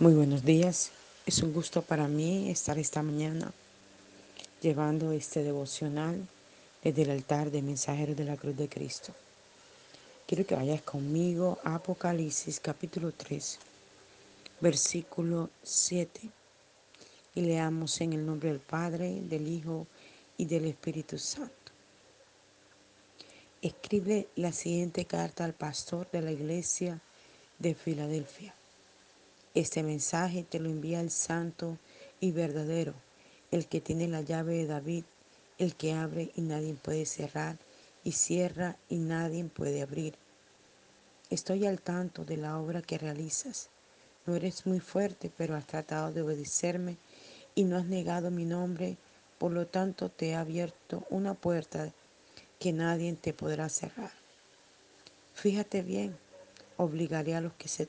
Muy buenos días. Es un gusto para mí estar esta mañana llevando este devocional desde el altar de Mensajeros de la Cruz de Cristo. Quiero que vayas conmigo a Apocalipsis capítulo 3, versículo 7. Y leamos en el nombre del Padre, del Hijo y del Espíritu Santo. Escribe la siguiente carta al pastor de la iglesia de Filadelfia. Este mensaje te lo envía el santo y verdadero, el que tiene la llave de David, el que abre y nadie puede cerrar, y cierra y nadie puede abrir. Estoy al tanto de la obra que realizas. No eres muy fuerte, pero has tratado de obedecerme y no has negado mi nombre, por lo tanto te he abierto una puerta que nadie te podrá cerrar. Fíjate bien, obligaré a los que se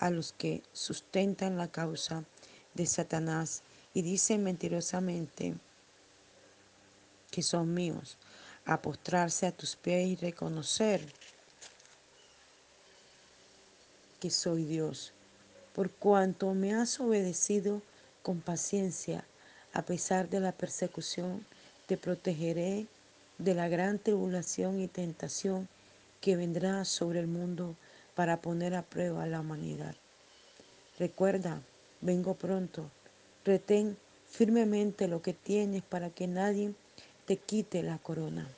a los que sustentan la causa de Satanás y dicen mentirosamente que son míos, a postrarse a tus pies y reconocer que soy Dios. Por cuanto me has obedecido con paciencia, a pesar de la persecución, te protegeré de la gran tribulación y tentación que vendrá sobre el mundo para poner a prueba a la humanidad. Recuerda, vengo pronto. Retén firmemente lo que tienes para que nadie te quite la corona.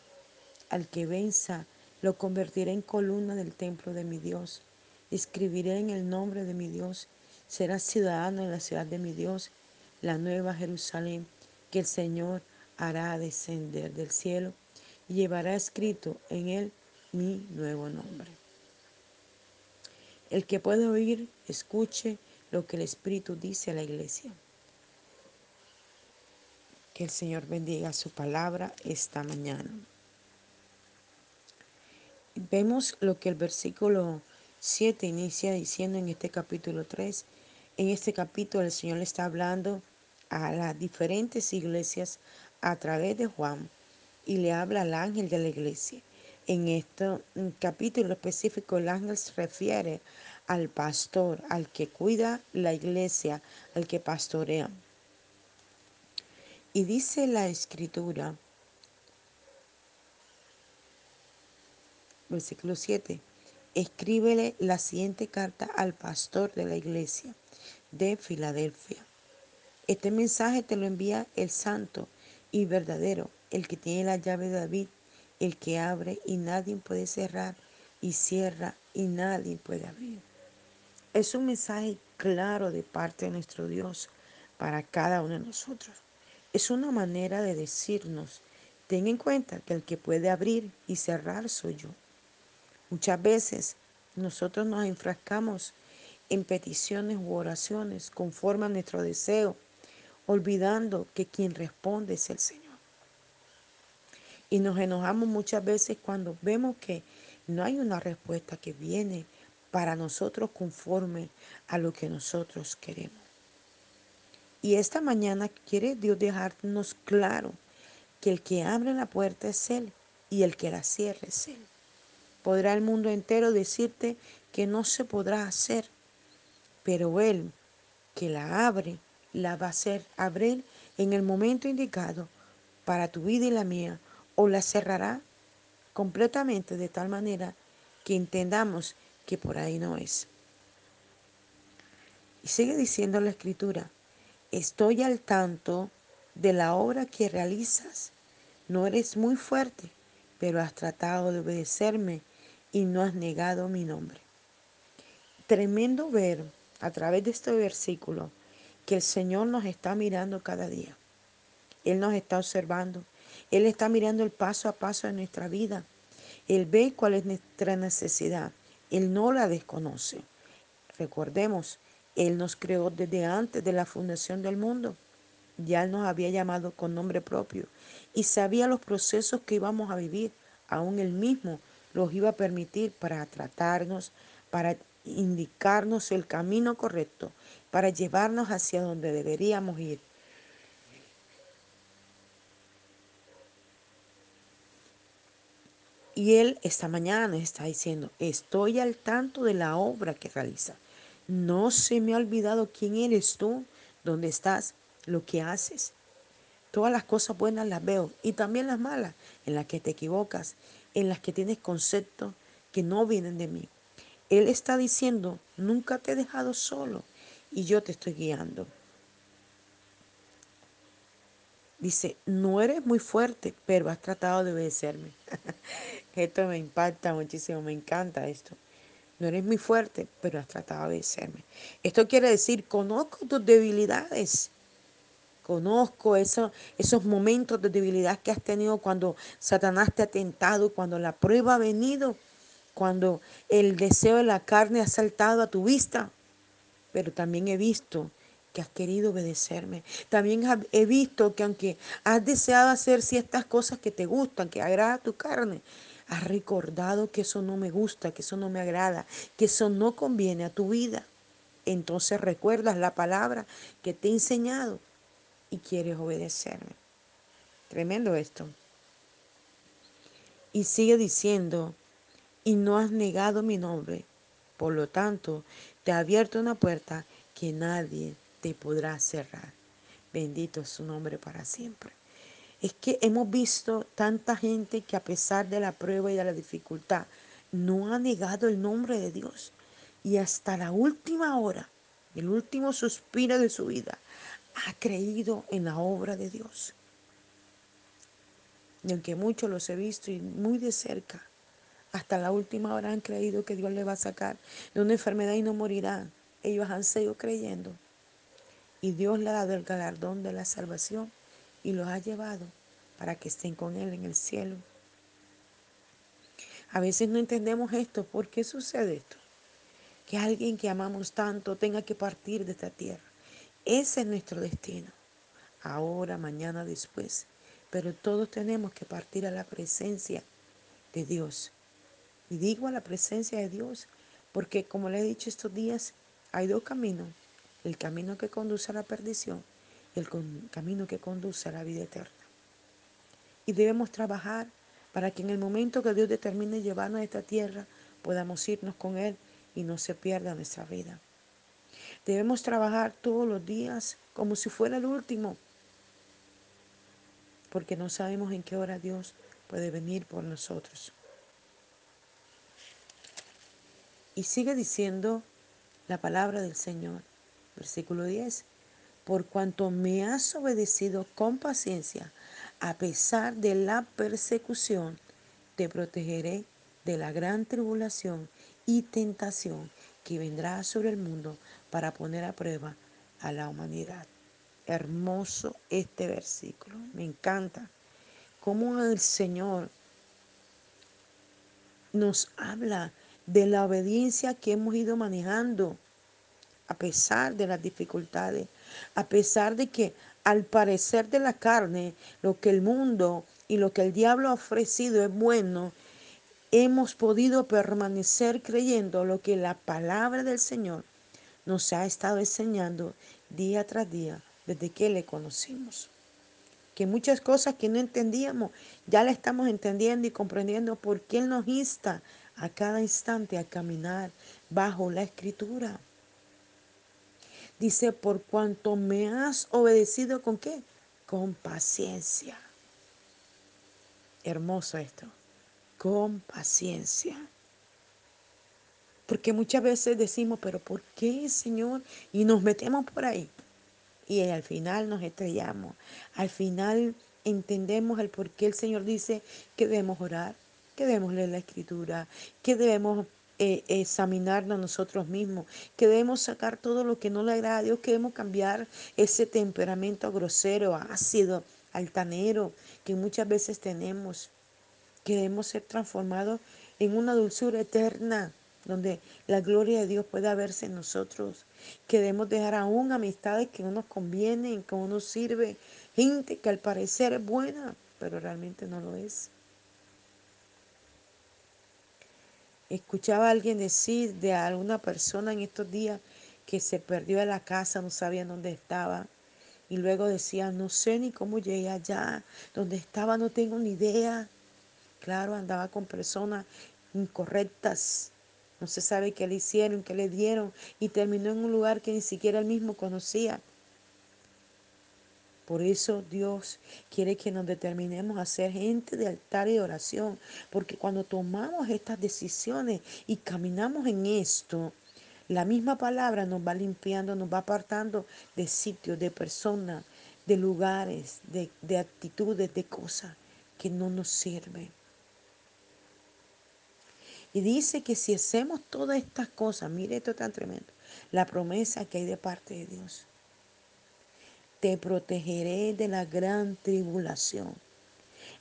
Al que venza, lo convertiré en columna del templo de mi Dios. Escribiré en el nombre de mi Dios. Será ciudadano en la ciudad de mi Dios, la nueva Jerusalén, que el Señor hará descender del cielo y llevará escrito en él mi nuevo nombre. El que puede oír, escuche lo que el Espíritu dice a la iglesia. Que el Señor bendiga su palabra esta mañana. Vemos lo que el versículo 7 inicia diciendo en este capítulo 3. En este capítulo el Señor le está hablando a las diferentes iglesias a través de Juan y le habla al ángel de la iglesia. En este capítulo específico el ángel se refiere al pastor, al que cuida la iglesia, al que pastorea. Y dice la escritura, versículo 7, escríbele la siguiente carta al pastor de la iglesia de Filadelfia. Este mensaje te lo envía el santo y verdadero, el que tiene la llave de David el que abre y nadie puede cerrar, y cierra y nadie puede abrir. Es un mensaje claro de parte de nuestro Dios para cada uno de nosotros. Es una manera de decirnos, ten en cuenta que el que puede abrir y cerrar soy yo. Muchas veces nosotros nos enfrascamos en peticiones u oraciones conforme a nuestro deseo, olvidando que quien responde es el Señor. Y nos enojamos muchas veces cuando vemos que no hay una respuesta que viene para nosotros conforme a lo que nosotros queremos. Y esta mañana quiere Dios dejarnos claro que el que abre la puerta es Él y el que la cierra es Él. Podrá el mundo entero decirte que no se podrá hacer, pero Él que la abre, la va a hacer abrir en el momento indicado para tu vida y la mía o la cerrará completamente de tal manera que entendamos que por ahí no es. Y sigue diciendo la escritura, estoy al tanto de la obra que realizas. No eres muy fuerte, pero has tratado de obedecerme y no has negado mi nombre. Tremendo ver a través de este versículo que el Señor nos está mirando cada día. Él nos está observando. Él está mirando el paso a paso de nuestra vida. Él ve cuál es nuestra necesidad. Él no la desconoce. Recordemos, Él nos creó desde antes de la fundación del mundo. Ya nos había llamado con nombre propio y sabía los procesos que íbamos a vivir. Aún Él mismo los iba a permitir para tratarnos, para indicarnos el camino correcto, para llevarnos hacia donde deberíamos ir. Y Él esta mañana está diciendo, estoy al tanto de la obra que realiza. No se me ha olvidado quién eres tú, dónde estás, lo que haces. Todas las cosas buenas las veo y también las malas, en las que te equivocas, en las que tienes conceptos que no vienen de mí. Él está diciendo, nunca te he dejado solo y yo te estoy guiando. Dice, no eres muy fuerte, pero has tratado de obedecerme. esto me impacta muchísimo, me encanta esto. No eres muy fuerte, pero has tratado de obedecerme. Esto quiere decir, conozco tus debilidades. Conozco esos, esos momentos de debilidad que has tenido cuando Satanás te ha tentado, cuando la prueba ha venido, cuando el deseo de la carne ha saltado a tu vista. Pero también he visto que has querido obedecerme. También he visto que aunque has deseado hacer ciertas cosas que te gustan, que agrada tu carne, has recordado que eso no me gusta, que eso no me agrada, que eso no conviene a tu vida. Entonces recuerdas la palabra que te he enseñado y quieres obedecerme. Tremendo esto. Y sigue diciendo, y no has negado mi nombre. Por lo tanto, te ha abierto una puerta que nadie te podrá cerrar. Bendito es su nombre para siempre. Es que hemos visto tanta gente que a pesar de la prueba y de la dificultad, no ha negado el nombre de Dios. Y hasta la última hora, el último suspiro de su vida, ha creído en la obra de Dios. Y aunque muchos los he visto y muy de cerca, hasta la última hora han creído que Dios le va a sacar de una enfermedad y no morirán. Ellos han seguido creyendo. Y Dios le ha dado el galardón de la salvación y los ha llevado para que estén con Él en el cielo. A veces no entendemos esto. ¿Por qué sucede esto? Que alguien que amamos tanto tenga que partir de esta tierra. Ese es nuestro destino. Ahora, mañana, después. Pero todos tenemos que partir a la presencia de Dios. Y digo a la presencia de Dios porque, como le he dicho estos días, hay dos caminos. El camino que conduce a la perdición y el camino que conduce a la vida eterna. Y debemos trabajar para que en el momento que Dios determine llevarnos a esta tierra, podamos irnos con Él y no se pierda nuestra vida. Debemos trabajar todos los días como si fuera el último, porque no sabemos en qué hora Dios puede venir por nosotros. Y sigue diciendo la palabra del Señor, versículo 10, por cuanto me has obedecido con paciencia, a pesar de la persecución, te protegeré de la gran tribulación y tentación que vendrá sobre el mundo para poner a prueba a la humanidad. Hermoso este versículo, me encanta. Cómo el Señor nos habla de la obediencia que hemos ido manejando a pesar de las dificultades, a pesar de que al parecer de la carne, lo que el mundo y lo que el diablo ha ofrecido es bueno, hemos podido permanecer creyendo lo que la palabra del Señor nos ha estado enseñando día tras día desde que le conocimos. Que muchas cosas que no entendíamos ya la estamos entendiendo y comprendiendo porque Él nos insta a cada instante a caminar bajo la escritura. Dice, por cuanto me has obedecido con qué? Con paciencia. Hermoso esto. Con paciencia. Porque muchas veces decimos, pero ¿por qué, Señor? Y nos metemos por ahí. Y al final nos estrellamos. Al final entendemos el por qué el Señor dice que debemos orar, que debemos leer la escritura, que debemos eh, examinarnos nosotros mismos, que debemos sacar todo lo que no le agrada a Dios, que debemos cambiar ese temperamento grosero, ácido, altanero que muchas veces tenemos, que debemos ser transformados en una dulzura eterna donde la gloria de Dios pueda verse en nosotros, que debemos dejar aún amistades que no nos convienen, que no nos sirve, gente que al parecer es buena, pero realmente no lo es. Escuchaba a alguien decir de alguna persona en estos días que se perdió de la casa, no sabía dónde estaba. Y luego decía, no sé ni cómo llegué allá, donde estaba no tengo ni idea. Claro, andaba con personas incorrectas, No se sabe qué le hicieron, qué le dieron y terminó en un lugar que ni siquiera él mismo conocía. Por eso Dios quiere que nos determinemos a ser gente de altar y de oración, porque cuando tomamos estas decisiones y caminamos en esto, la misma palabra nos va limpiando, nos va apartando de sitios, de personas, de lugares, de, de actitudes, de cosas que no nos sirven. Y dice que si hacemos todas estas cosas, mire esto tan tremendo, la promesa que hay de parte de Dios. Te protegeré de la gran tribulación.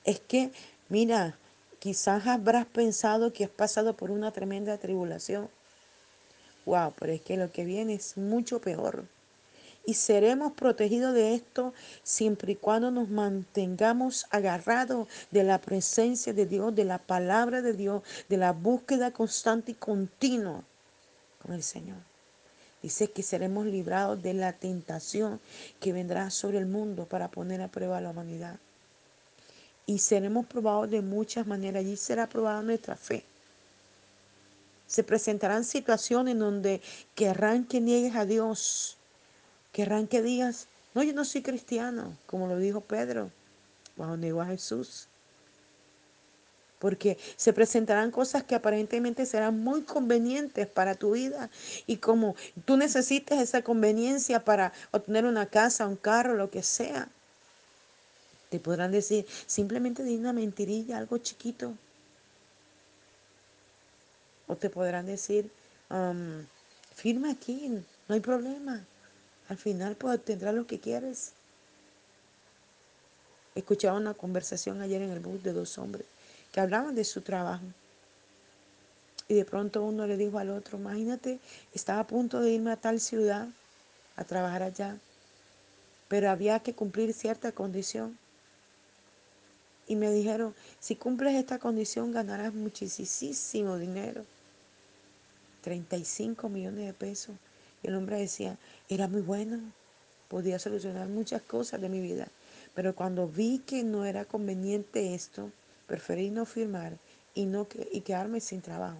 Es que, mira, quizás habrás pensado que has pasado por una tremenda tribulación. Wow, pero es que lo que viene es mucho peor. Y seremos protegidos de esto siempre y cuando nos mantengamos agarrados de la presencia de Dios, de la palabra de Dios, de la búsqueda constante y continua con el Señor. Dice que seremos librados de la tentación que vendrá sobre el mundo para poner a prueba a la humanidad. Y seremos probados de muchas maneras. Allí será probada nuestra fe. Se presentarán situaciones donde querrán que niegues a Dios Querrán que digas, no, yo no soy cristiano, como lo dijo Pedro, cuando negó a Jesús. Porque se presentarán cosas que aparentemente serán muy convenientes para tu vida. Y como tú necesites esa conveniencia para obtener una casa, un carro, lo que sea, te podrán decir, simplemente di una mentirilla, algo chiquito. O te podrán decir, firma aquí, no hay problema. Al final pues tendrás lo que quieres. Escuchaba una conversación ayer en el bus de dos hombres que hablaban de su trabajo. Y de pronto uno le dijo al otro, imagínate, estaba a punto de irme a tal ciudad a trabajar allá, pero había que cumplir cierta condición. Y me dijeron, si cumples esta condición ganarás muchísimo dinero. 35 millones de pesos. Y el hombre decía, era muy bueno, podía solucionar muchas cosas de mi vida. Pero cuando vi que no era conveniente esto, preferí no firmar y, no, y quedarme sin trabajo.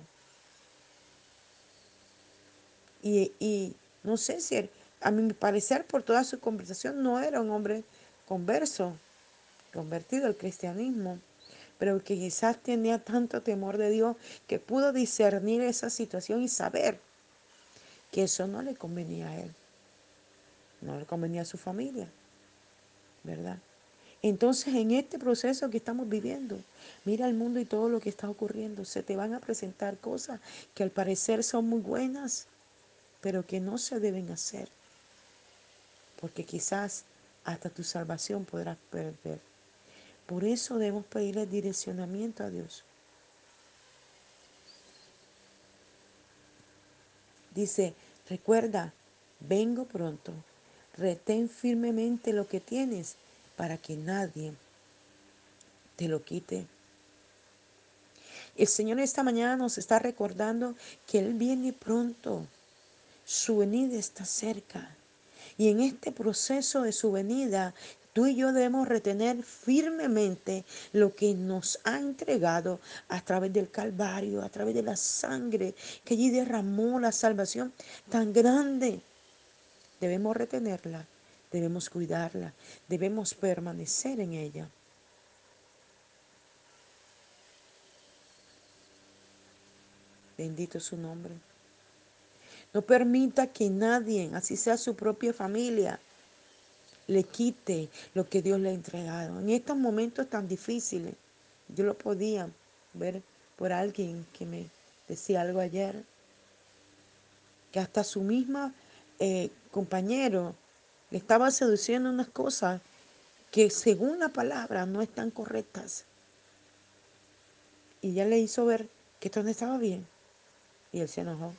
Y, y no sé si, a mi parecer, por toda su conversación, no era un hombre converso, convertido al cristianismo, pero que quizás tenía tanto temor de Dios que pudo discernir esa situación y saber que eso no le convenía a él, no le convenía a su familia, ¿verdad? Entonces, en este proceso que estamos viviendo, mira el mundo y todo lo que está ocurriendo. Se te van a presentar cosas que al parecer son muy buenas, pero que no se deben hacer. Porque quizás hasta tu salvación podrás perder. Por eso debemos pedirle direccionamiento a Dios. Dice, recuerda, vengo pronto. Retén firmemente lo que tienes para que nadie te lo quite. El Señor esta mañana nos está recordando que Él viene pronto. Su venida está cerca. Y en este proceso de su venida, Tú y yo debemos retener firmemente lo que nos ha entregado a través del Calvario, a través de la sangre que allí derramó la salvación tan grande. Debemos retenerla, debemos cuidarla, debemos permanecer en ella. Bendito su nombre. No permita que nadie, así sea su propia familia, le quite lo que Dios le ha entregado. En estos momentos tan difíciles, yo lo podía ver por alguien que me decía algo ayer, que hasta su misma eh, compañero estaba seduciendo unas cosas que según la palabra no están correctas. Y ya le hizo ver que esto no estaba bien. Y él se enojó.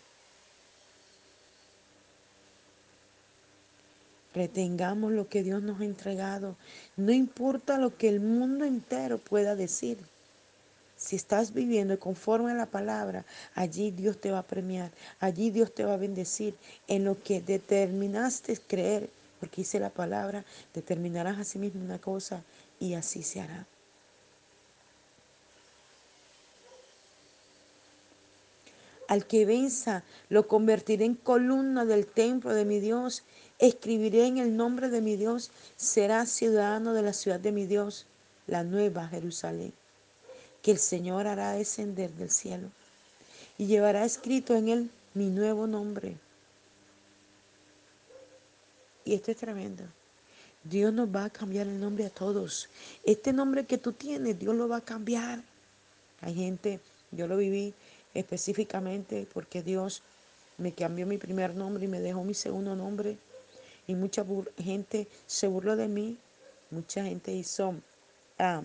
Retengamos lo que Dios nos ha entregado. No importa lo que el mundo entero pueda decir. Si estás viviendo conforme a la palabra, allí Dios te va a premiar, allí Dios te va a bendecir en lo que determinaste creer, porque dice la palabra, determinarás a sí mismo una cosa y así se hará. Al que venza, lo convertiré en columna del templo de mi Dios. Escribiré en el nombre de mi Dios. Será ciudadano de la ciudad de mi Dios, la nueva Jerusalén, que el Señor hará descender del cielo y llevará escrito en él mi nuevo nombre. Y esto es tremendo. Dios nos va a cambiar el nombre a todos. Este nombre que tú tienes, Dios lo va a cambiar. Hay gente, yo lo viví específicamente porque Dios me cambió mi primer nombre y me dejó mi segundo nombre. Y mucha gente se burló de mí. Mucha gente hizo ah,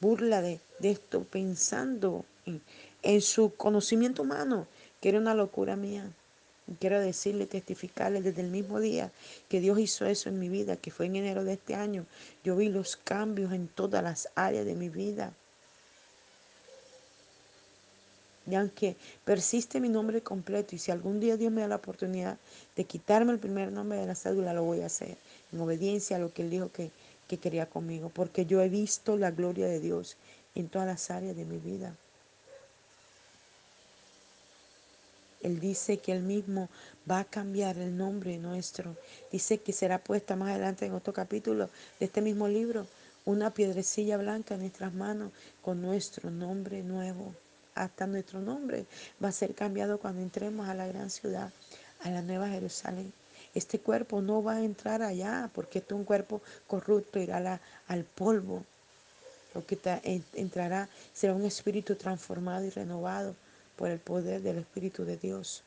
burla de, esto pensando en, en su conocimiento humano, que era una locura mía. Quiero decirle, testificarle desde el mismo día que Dios hizo eso en mi vida, que fue en enero de este año. Yo vi los cambios en todas las áreas de mi vida. Y aunque persiste mi nombre completo, y si algún día Dios me da la oportunidad de quitarme el primer nombre de la cédula, lo voy a hacer, en obediencia a lo que Él dijo que, que quería conmigo, porque yo he visto la gloria de Dios en todas las áreas de mi vida. Él dice que Él mismo va a cambiar el nombre nuestro. Dice que será puesta más adelante en otro capítulo de este mismo libro una piedrecilla blanca en nuestras manos con nuestro nombre nuevo hasta nuestro nombre va a ser cambiado cuando entremos a la gran ciudad, a la nueva Jerusalén. Este cuerpo no va a entrar allá porque es un cuerpo corrupto, irá al polvo. Lo que entrará será un espíritu transformado y renovado por el poder del Espíritu de Dios.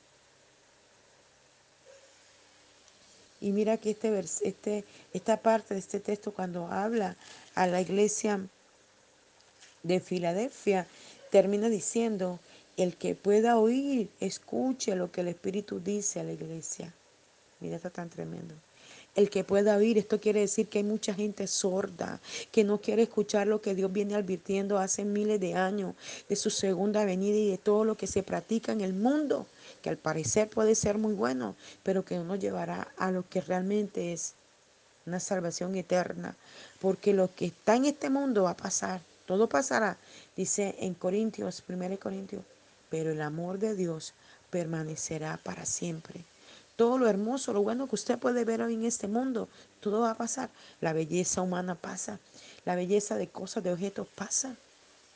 Y mira que este, este, esta parte de este texto cuando habla a la iglesia de Filadelfia, termina diciendo, el que pueda oír, escuche lo que el Espíritu dice a la iglesia. Mira, está tan tremendo. El que pueda oír, esto quiere decir que hay mucha gente sorda, que no quiere escuchar lo que Dios viene advirtiendo hace miles de años de su segunda venida y de todo lo que se practica en el mundo, que al parecer puede ser muy bueno, pero que no llevará a lo que realmente es una salvación eterna, porque lo que está en este mundo va a pasar, todo pasará, dice en Corintios, 1 Corintios, pero el amor de Dios permanecerá para siempre. Todo lo hermoso, lo bueno que usted puede ver hoy en este mundo, todo va a pasar. La belleza humana pasa, la belleza de cosas, de objetos pasa.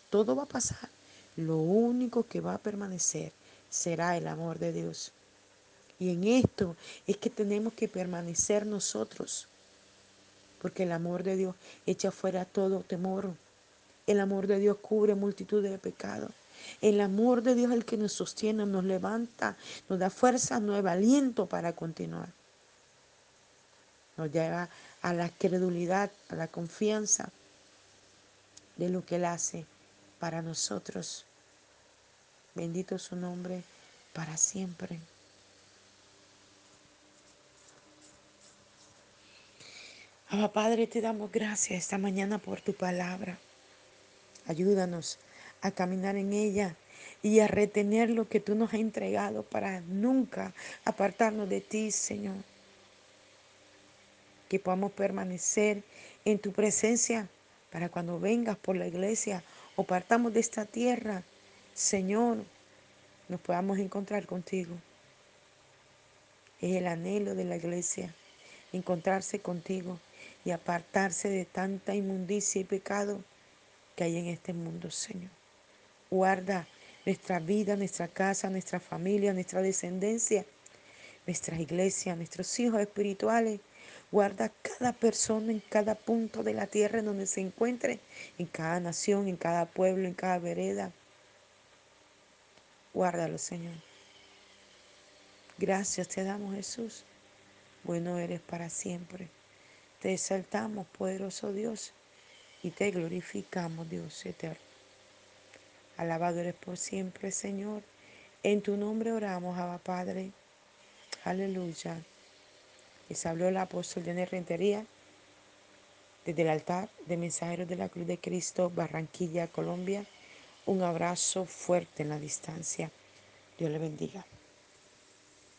Todo va a pasar. Lo único que va a permanecer será el amor de Dios. Y en esto es que tenemos que permanecer nosotros, porque el amor de Dios echa fuera todo temor. El amor de Dios cubre multitud de pecados. El amor de Dios es el que nos sostiene, nos levanta, nos da fuerza, nuevo aliento para continuar. Nos lleva a la credulidad, a la confianza de lo que Él hace para nosotros. Bendito su nombre para siempre. Abba Padre, te damos gracias esta mañana por tu palabra. Ayúdanos a caminar en ella y a retener lo que tú nos has entregado para nunca apartarnos de ti, Señor. Que podamos permanecer en tu presencia para cuando vengas por la iglesia o partamos de esta tierra, Señor, nos podamos encontrar contigo. Es el anhelo de la iglesia, encontrarse contigo y apartarse de tanta inmundicia y pecado que hay en este mundo, Señor. Guarda nuestra vida, nuestra casa, nuestra familia, nuestra descendencia, nuestra iglesia, nuestros hijos espirituales. Guarda cada persona en cada punto de la tierra en donde se encuentre, en cada nación, en cada pueblo, en cada vereda. Guárdalo, Señor. Gracias te damos, Jesús. Bueno eres para siempre. Te exaltamos, poderoso Dios y te glorificamos, Dios eterno. Alabado eres por siempre, Señor. En tu nombre oramos, Abba Padre. Aleluya. Les habló el apóstol de Rentería desde el altar de Mensajeros de la Cruz de Cristo, Barranquilla, Colombia. Un abrazo fuerte en la distancia. Dios le bendiga.